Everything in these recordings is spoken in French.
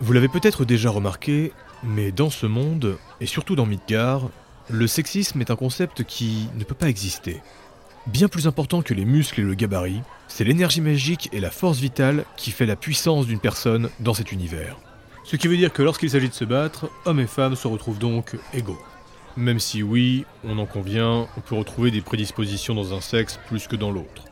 Vous l'avez peut-être déjà remarqué, mais dans ce monde, et surtout dans Midgar, le sexisme est un concept qui ne peut pas exister. Bien plus important que les muscles et le gabarit, c'est l'énergie magique et la force vitale qui fait la puissance d'une personne dans cet univers. Ce qui veut dire que lorsqu'il s'agit de se battre, hommes et femmes se retrouvent donc égaux. Même si oui, on en convient, on peut retrouver des prédispositions dans un sexe plus que dans l'autre.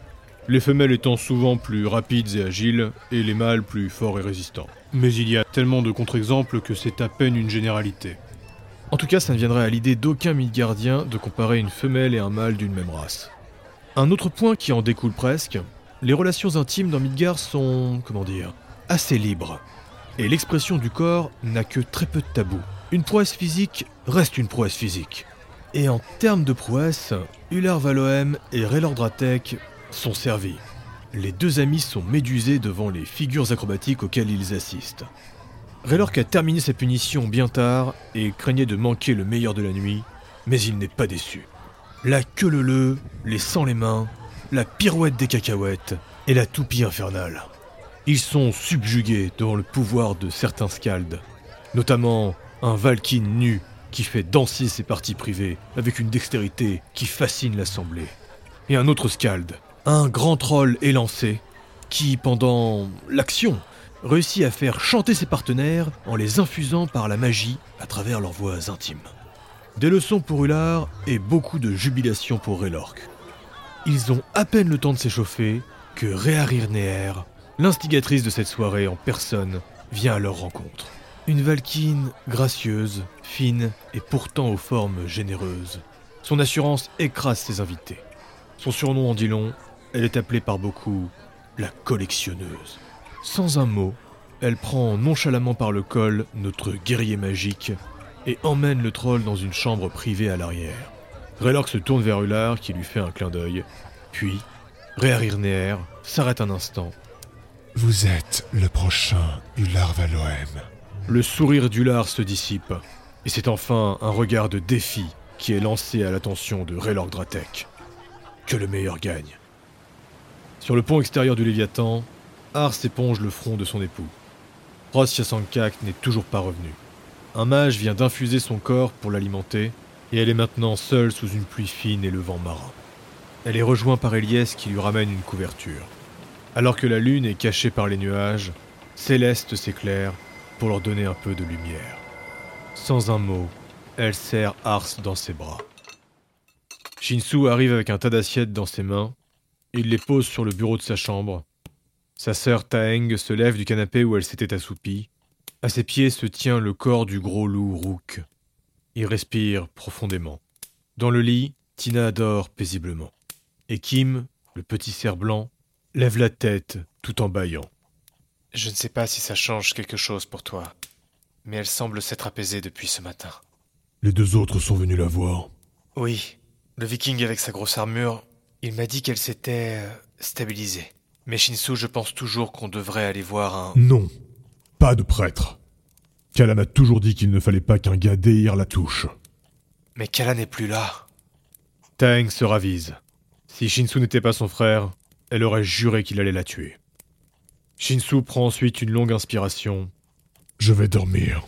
Les femelles étant souvent plus rapides et agiles, et les mâles plus forts et résistants. Mais il y a tellement de contre-exemples que c'est à peine une généralité. En tout cas, ça ne viendrait à l'idée d'aucun Midgardien de comparer une femelle et un mâle d'une même race. Un autre point qui en découle presque, les relations intimes dans Midgard sont, comment dire, assez libres. Et l'expression du corps n'a que très peu de tabous. Une prouesse physique reste une prouesse physique. Et en termes de prouesse, Ular Valohem et Raylord sont servis. Les deux amis sont médusés devant les figures acrobatiques auxquelles ils assistent. Raylork a terminé sa punition bien tard et craignait de manquer le meilleur de la nuit, mais il n'est pas déçu. La queue leu les sangs les mains, la pirouette des cacahuètes et la toupie infernale. Ils sont subjugués devant le pouvoir de certains scalds, notamment un Valkyne nu qui fait danser ses parties privées avec une dextérité qui fascine l'assemblée. Et un autre scald, un grand troll élancé, qui, pendant l'action, réussit à faire chanter ses partenaires en les infusant par la magie à travers leurs voix intimes. Des leçons pour Ular et beaucoup de jubilation pour Raylork. Ils ont à peine le temps de s'échauffer que Réarirneer, l'instigatrice de cette soirée en personne, vient à leur rencontre. Une Valkyne gracieuse, fine et pourtant aux formes généreuses. Son assurance écrase ses invités. Son surnom en dit long, elle est appelée par beaucoup la collectionneuse. Sans un mot, elle prend nonchalamment par le col notre guerrier magique et emmène le troll dans une chambre privée à l'arrière. Raylork se tourne vers Ular qui lui fait un clin d'œil, puis Réarirneer s'arrête un instant. Vous êtes le prochain Ular Valohem. Le sourire d'Ular se dissipe, et c'est enfin un regard de défi qui est lancé à l'attention de Raylork Dratek. Que le meilleur gagne. Sur le pont extérieur du Léviathan, Ars éponge le front de son époux. Ross n'est toujours pas revenu. Un mage vient d'infuser son corps pour l'alimenter, et elle est maintenant seule sous une pluie fine et le vent marin. Elle est rejointe par Elias qui lui ramène une couverture. Alors que la lune est cachée par les nuages, Céleste s'éclaire pour leur donner un peu de lumière. Sans un mot, elle serre Ars dans ses bras. Shinsu arrive avec un tas d'assiettes dans ses mains. Il les pose sur le bureau de sa chambre sa sœur Taeng se lève du canapé où elle s'était assoupie. À ses pieds se tient le corps du gros loup Rook. Il respire profondément. Dans le lit, Tina dort paisiblement. Et Kim, le petit cerf blanc, lève la tête tout en bâillant. Je ne sais pas si ça change quelque chose pour toi, mais elle semble s'être apaisée depuis ce matin. Les deux autres sont venus la voir. Oui, le viking avec sa grosse armure, il m'a dit qu'elle s'était euh, stabilisée. Mais Shinsu, je pense toujours qu'on devrait aller voir un... Non, pas de prêtre. Kala m'a toujours dit qu'il ne fallait pas qu'un gars déhire la touche. Mais Kala n'est plus là. Tang se ravise. Si Shinsu n'était pas son frère, elle aurait juré qu'il allait la tuer. Shinsu prend ensuite une longue inspiration. Je vais dormir.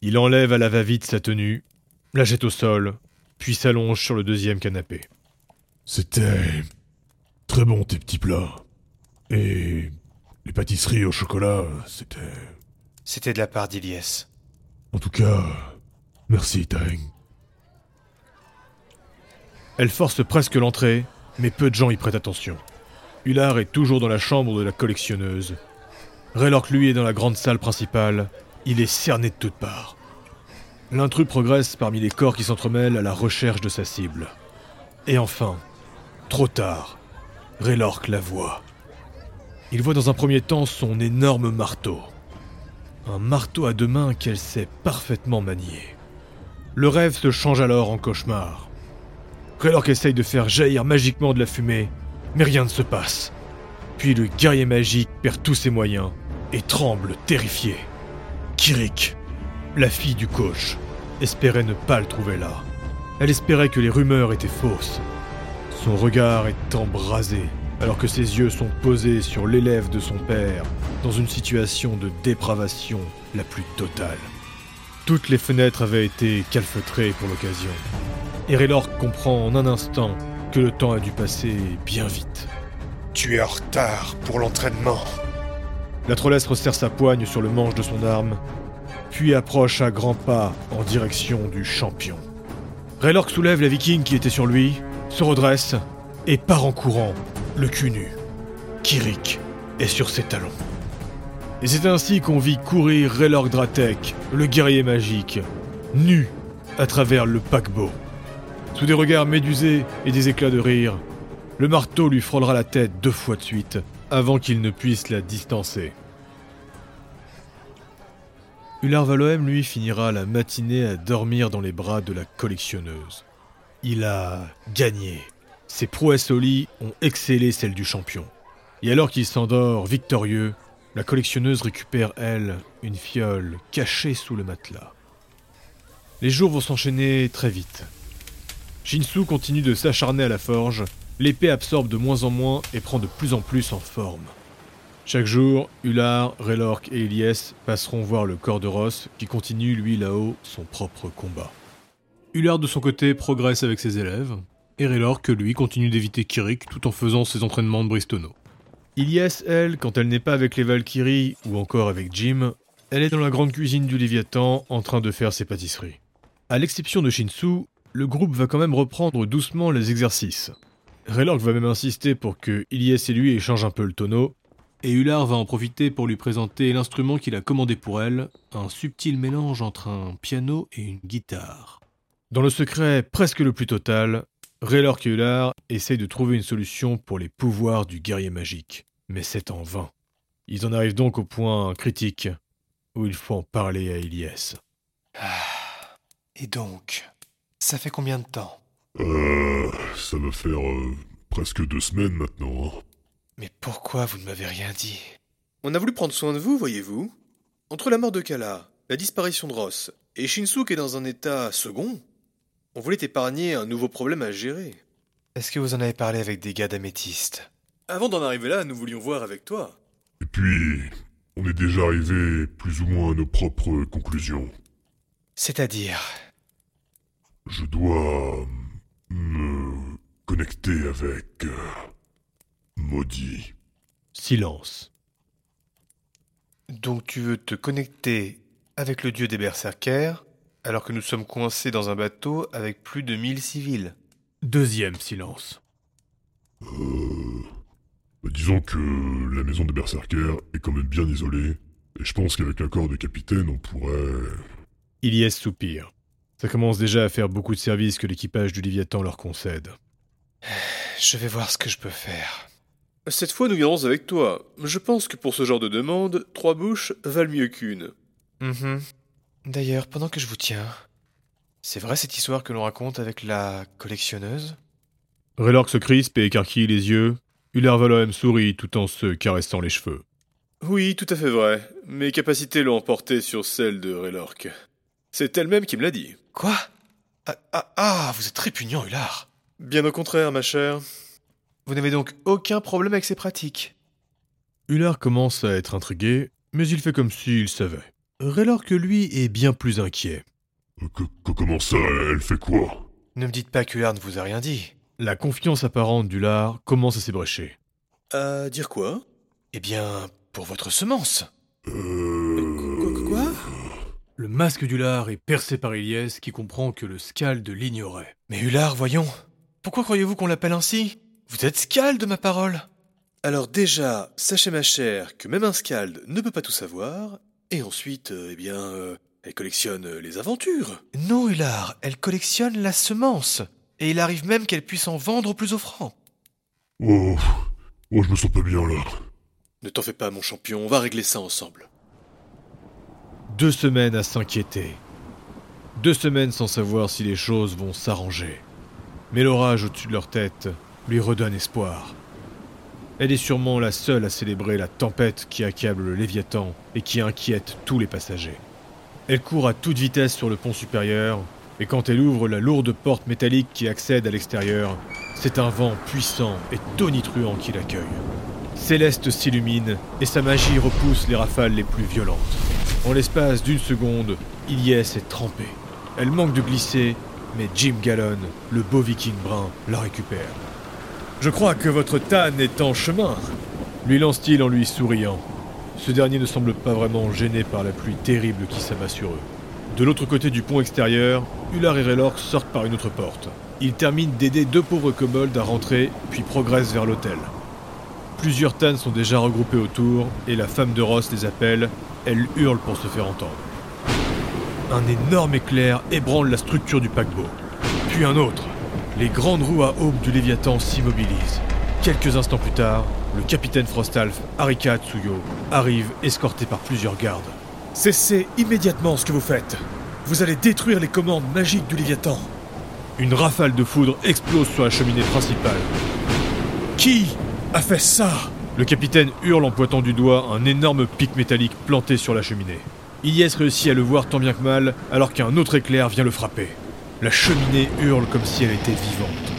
Il enlève à la va-vite sa tenue, la jette au sol, puis s'allonge sur le deuxième canapé. C'était très bon tes petits plats. Et les pâtisseries au chocolat, c'était... C'était de la part d'Iliès. En tout cas, merci Tang. Elle force presque l'entrée, mais peu de gens y prêtent attention. Ular est toujours dans la chambre de la collectionneuse. Raylork, lui, est dans la grande salle principale. Il est cerné de toutes parts. L'intrus progresse parmi les corps qui s'entremêlent à la recherche de sa cible. Et enfin, trop tard, Raylork la voit. Il voit dans un premier temps son énorme marteau. Un marteau à deux mains qu'elle sait parfaitement manier. Le rêve se change alors en cauchemar. Raylork essaye de faire jaillir magiquement de la fumée, mais rien ne se passe. Puis le guerrier magique perd tous ses moyens et tremble terrifié. Kirik, la fille du coach, espérait ne pas le trouver là. Elle espérait que les rumeurs étaient fausses. Son regard est embrasé alors que ses yeux sont posés sur l'élève de son père, dans une situation de dépravation la plus totale. Toutes les fenêtres avaient été calfeutrées pour l'occasion. Et Raylord comprend en un instant que le temps a dû passer bien vite. Tu es en retard pour l'entraînement. La trollesse resserre sa poigne sur le manche de son arme, puis approche à grands pas en direction du champion. Raylord soulève la viking qui était sur lui, se redresse et part en courant, le cul nu. Kirik est sur ses talons. Et c'est ainsi qu'on vit courir Raylord Dratek, le guerrier magique, nu à travers le paquebot. Sous des regards médusés et des éclats de rire, le marteau lui frôlera la tête deux fois de suite avant qu'il ne puisse la distancer. Ular Valoem, lui, finira la matinée à dormir dans les bras de la collectionneuse. Il a gagné. Ses prouesses au lit ont excellé celles du champion. Et alors qu'il s'endort victorieux, la collectionneuse récupère, elle, une fiole cachée sous le matelas. Les jours vont s'enchaîner très vite. Shinsu continue de s'acharner à la forge, l'épée absorbe de moins en moins et prend de plus en plus en forme. Chaque jour, Ular, Relork et Elias passeront voir le corps de Ross qui continue lui là-haut son propre combat. Ular de son côté progresse avec ses élèves, et Relork lui continue d'éviter Kirik tout en faisant ses entraînements de Bristono. Ilias, elle, quand elle n'est pas avec les Valkyries ou encore avec Jim, elle est dans la grande cuisine du Léviathan en train de faire ses pâtisseries. À l'exception de Shinsu, le groupe va quand même reprendre doucement les exercices. Raylork va même insister pour que Ilias et lui échangent un peu le tonneau, et Ular va en profiter pour lui présenter l'instrument qu'il a commandé pour elle, un subtil mélange entre un piano et une guitare. Dans le secret presque le plus total, Raylork et Ular essayent de trouver une solution pour les pouvoirs du guerrier magique, mais c'est en vain. Ils en arrivent donc au point critique où il faut en parler à Ilias. Ah. Et donc, ça fait combien de temps? Euh. Ça va faire euh, presque deux semaines maintenant. hein. Mais pourquoi vous ne m'avez rien dit? On a voulu prendre soin de vous, voyez-vous. Entre la mort de Kala, la disparition de Ross et Shinsu qui est dans un état second, on voulait épargner un nouveau problème à gérer. Est-ce que vous en avez parlé avec des gars d'améthyste? Avant d'en arriver là, nous voulions voir avec toi. Et puis, on est déjà arrivé plus ou moins à nos propres conclusions. C'est-à-dire? Je dois me connecter avec euh, Maudit. Silence. Donc tu veux te connecter avec le dieu des berserkers alors que nous sommes coincés dans un bateau avec plus de 1000 civils Deuxième silence. Euh, bah, disons que la maison des berserkers est quand même bien isolée, et je pense qu'avec l'accord du capitaine, on pourrait... Ilias soupire. Ça commence déjà à faire beaucoup de services que l'équipage du Léviathan leur concède. Je vais voir ce que je peux faire. Cette fois, nous viendrons avec toi. Je pense que pour ce genre de demande, trois bouches valent mieux qu'une. Mhm. D'ailleurs, pendant que je vous tiens, c'est vrai cette histoire que l'on raconte avec la collectionneuse? Raylork se crispe et écarquille les yeux. Ular Valoem sourit tout en se caressant les cheveux. Oui, tout à fait vrai. Mes capacités l'ont emporté sur celles de Raylork. C'est elle-même qui me l'a dit. Quoi? Ah, ah, ah, vous êtes répugnant, Ular. Bien au contraire, ma chère. Vous n'avez donc aucun problème avec ces pratiques? Ular commence à être intrigué, mais il fait comme s'il savait. Raylork, lui, est bien plus inquiet. Que- que- comment ça, elle fait quoi? Ne me dites pas qu'Ular ne vous a rien dit. La confiance apparente d'Ular commence à s'ébrécher. À dire quoi? Eh bien, pour votre semence. Euh... Quoi, quoi? Le masque d'Ular est percé par Ilias qui comprend que le Scald l'ignorait. Mais Ular, voyons. Pourquoi croyez-vous qu'on l'appelle ainsi? Vous êtes Scald de ma parole. Alors déjà, sachez ma chère que même un Scald ne peut pas tout savoir, et ensuite, euh, eh bien, euh, elle collectionne euh, les aventures. Non, Ular, elle collectionne la semence. Et il arrive même qu'elle puisse en vendre au plus offrant. Oh, oh, je me sens pas bien là. Ne t'en fais pas, mon champion, on va régler ça ensemble. Deux semaines à s'inquiéter. Deux semaines sans savoir si les choses vont s'arranger. Mais l'orage au-dessus de leur tête lui redonne espoir. Elle est sûrement la seule à célébrer la tempête qui accable le Léviathan et qui inquiète tous les passagers. Elle court à toute vitesse sur le pont supérieur, et quand elle ouvre la lourde porte métallique qui accède à l'extérieur, C'est un vent puissant et tonitruant qui l'accueille. Céleste s'illumine et sa magie repousse les rafales les plus violentes. En l'espace d'une seconde, Ilyes est trempée. Elle manque de glisser, mais Jim Gallon, le beau viking brun, la récupère. Je crois que votre Tan est en chemin, lui lance-t-il en lui souriant. Ce dernier ne semble pas vraiment gêné par la pluie terrible qui s'abat sur eux. De l'autre côté du pont extérieur, Ular et Raylork sortent par une autre porte. Ils terminent d'aider deux pauvres kobolds à rentrer, puis progressent vers l'hôtel. Plusieurs Tans sont déjà regroupés autour, et la femme de Ross les appelle. Elle hurle pour se faire entendre. Un énorme éclair ébranle la structure du paquebot. Puis un autre. Les grandes roues à aube du Léviathan s'immobilisent. Quelques instants plus tard, le capitaine Frostalf, Arika Tsuyo, arrive escorté par plusieurs gardes. Cessez immédiatement ce que vous faites. Vous allez détruire les commandes magiques du Léviathan. Une rafale de foudre explose sur la cheminée principale. Qui a fait ça? Le capitaine hurle en pointant du doigt un énorme pic métallique planté sur la cheminée. Ilyes réussit à le voir tant bien que mal alors qu'un autre éclair vient le frapper. La cheminée hurle comme si elle était vivante.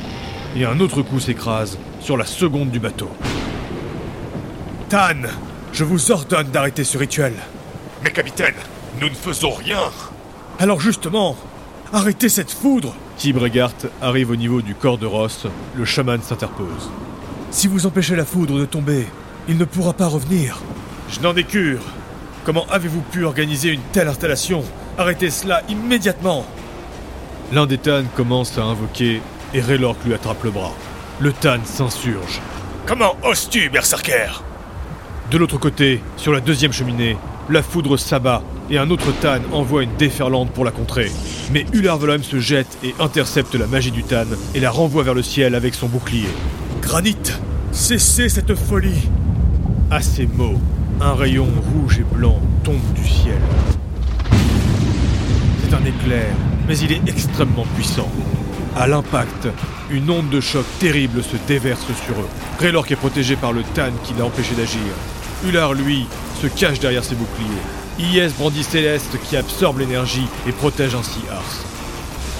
Et un autre coup s'écrase sur la seconde du bateau. Tan, je vous ordonne d'arrêter ce rituel. Mais capitaine, nous ne faisons rien Alors justement, arrêtez cette foudre Tibregart arrive au niveau du corps de Ross, le chaman s'interpose. Si vous empêchez la foudre de tomber, il ne pourra pas revenir. Je n'en ai cure. Comment avez-vous pu organiser une telle installation? Arrêtez cela immédiatement L'un des Tan commence à invoquer et Raylork lui attrape le bras. Le Tan s'insurge. Comment oses-tu, berserker? De l'autre côté, sur la deuxième cheminée, la foudre s'abat et un autre Tan envoie une déferlante pour la contrer. Mais Ular Volheim se jette et intercepte la magie du Tan et la renvoie vers le ciel avec son bouclier. Granit, cessez cette folie À ces mots, un rayon rouge et blanc tombe du ciel. C'est un éclair, mais il est extrêmement puissant. À l'impact, une onde de choc terrible se déverse sur eux. Raylork est protégé par le Tan qui l'a empêché d'agir. Ular, lui, se cache derrière ses boucliers. Ies brandit Céleste qui absorbe l'énergie et protège ainsi Ars.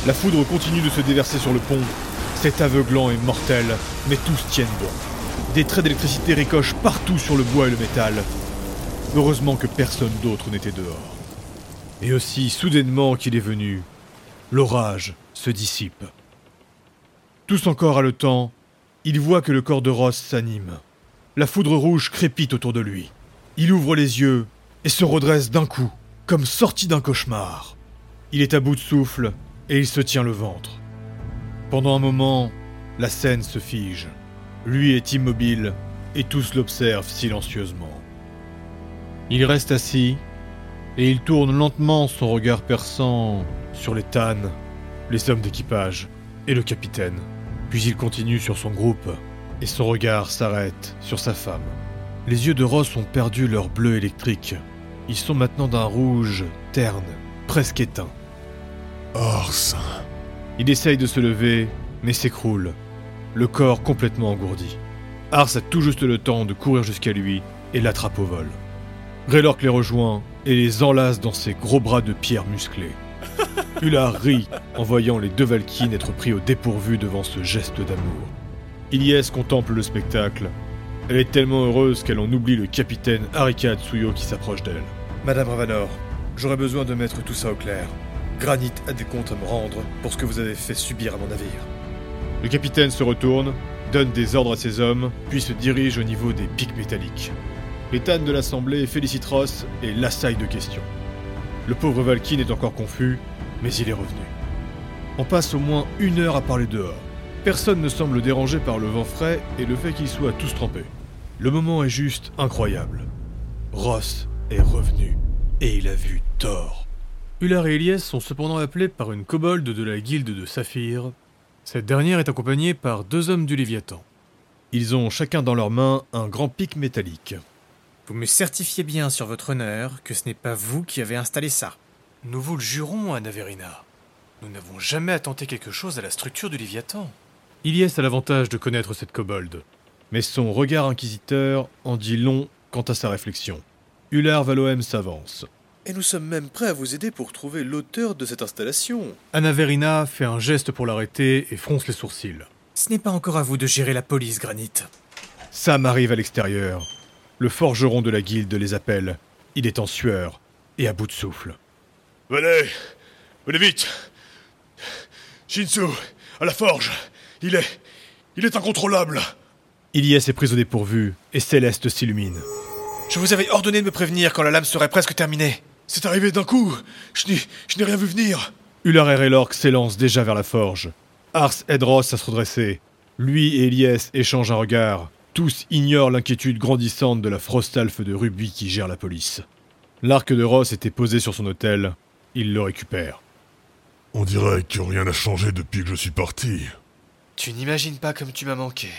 La foudre continue de se déverser sur le pont. C'est aveuglant et mortel, mais tous tiennent bon. Des traits d'électricité ricochent partout sur le bois et le métal. Heureusement que personne d'autre n'était dehors. Et aussi soudainement qu'il est venu, l'orage se dissipe. Tous encore haletant, il voit que le corps de Ross s'anime. La foudre rouge crépite autour de lui. Il ouvre les yeux et se redresse d'un coup, comme sorti d'un cauchemar. Il est à bout de souffle et il se tient le ventre. Pendant un moment, la scène se fige. Lui est immobile et tous l'observent silencieusement. Il reste assis et il tourne lentement son regard perçant sur les tannes, les hommes d'équipage et le capitaine. Puis il continue sur son groupe et son regard s'arrête sur sa femme. Les yeux de Ross ont perdu leur bleu électrique. Ils sont maintenant d'un rouge terne, presque éteint. Ars. Il essaye de se lever, mais s'écroule, le corps complètement engourdi. Ars a tout juste le temps de courir jusqu'à lui et l'attrape au vol. Raylork les rejoint et les enlace dans ses gros bras de pierre musclés. Ular rit en voyant les deux Valkynes être pris au dépourvu devant ce geste d'amour. Ilyes contemple le spectacle. Elle est tellement heureuse qu'elle en oublie le capitaine Arika Tsuyo qui s'approche d'elle. Madame Ravanor, j'aurais besoin de mettre tout ça au clair. Granit a des comptes à me rendre pour ce que vous avez fait subir à mon navire. Le capitaine se retourne, donne des ordres à ses hommes, puis se dirige au niveau des pics métalliques. Les tannes de l'assemblée félicitent Ross et l'assaillent de questions. Le pauvre Valkyne est encore confus, mais il est revenu. On passe au moins une heure à parler dehors. Personne ne semble dérangé par le vent frais et le fait qu'ils soient tous trempés. Le moment est juste incroyable. Ross est revenu, et il a vu Thor. Ular et Elias sont cependant appelés par une kobold de la guilde de Saphir. Cette dernière est accompagnée par deux hommes du Léviathan. Ils ont chacun dans leurs mains un grand pic métallique. Vous me certifiez bien sur votre honneur que ce n'est pas vous qui avez installé ça. Nous vous le jurons, Anaverina. Nous n'avons jamais attenté quelque chose à la structure du Léviathan. Ilias a l'avantage de connaître cette kobold, mais son regard inquisiteur en dit long quant à sa réflexion. Ular Valohem s'avance. Et nous sommes même prêts à vous aider pour trouver l'auteur de cette installation. Anaverina fait un geste pour l'arrêter et fronce les sourcils. Ce n'est pas encore à vous de gérer la police, Granit. Sam arrive à l'extérieur. Le forgeron de la guilde les appelle. Il est en sueur et à bout de souffle. Venez Venez vite Shinsu, à la forge Il est. Il est incontrôlable Ilyes est pris au dépourvu et Céleste s'illumine. Je vous avais ordonné de me prévenir quand la lame serait presque terminée. C'est arrivé d'un coup Je n'ai. Je n'ai rien vu venir Ularer et Lork s'élancent déjà vers la forge. Ars aide Ross à se redresser. Lui et Elias échangent un regard. Tous ignorent l'inquiétude grandissante de la Frostalfe de Ruby qui gère la police. L'arc de Ross était posé sur son hôtel. Il le récupère. On dirait que rien n'a changé depuis que je suis parti. Tu n'imagines pas comme tu m'as manqué.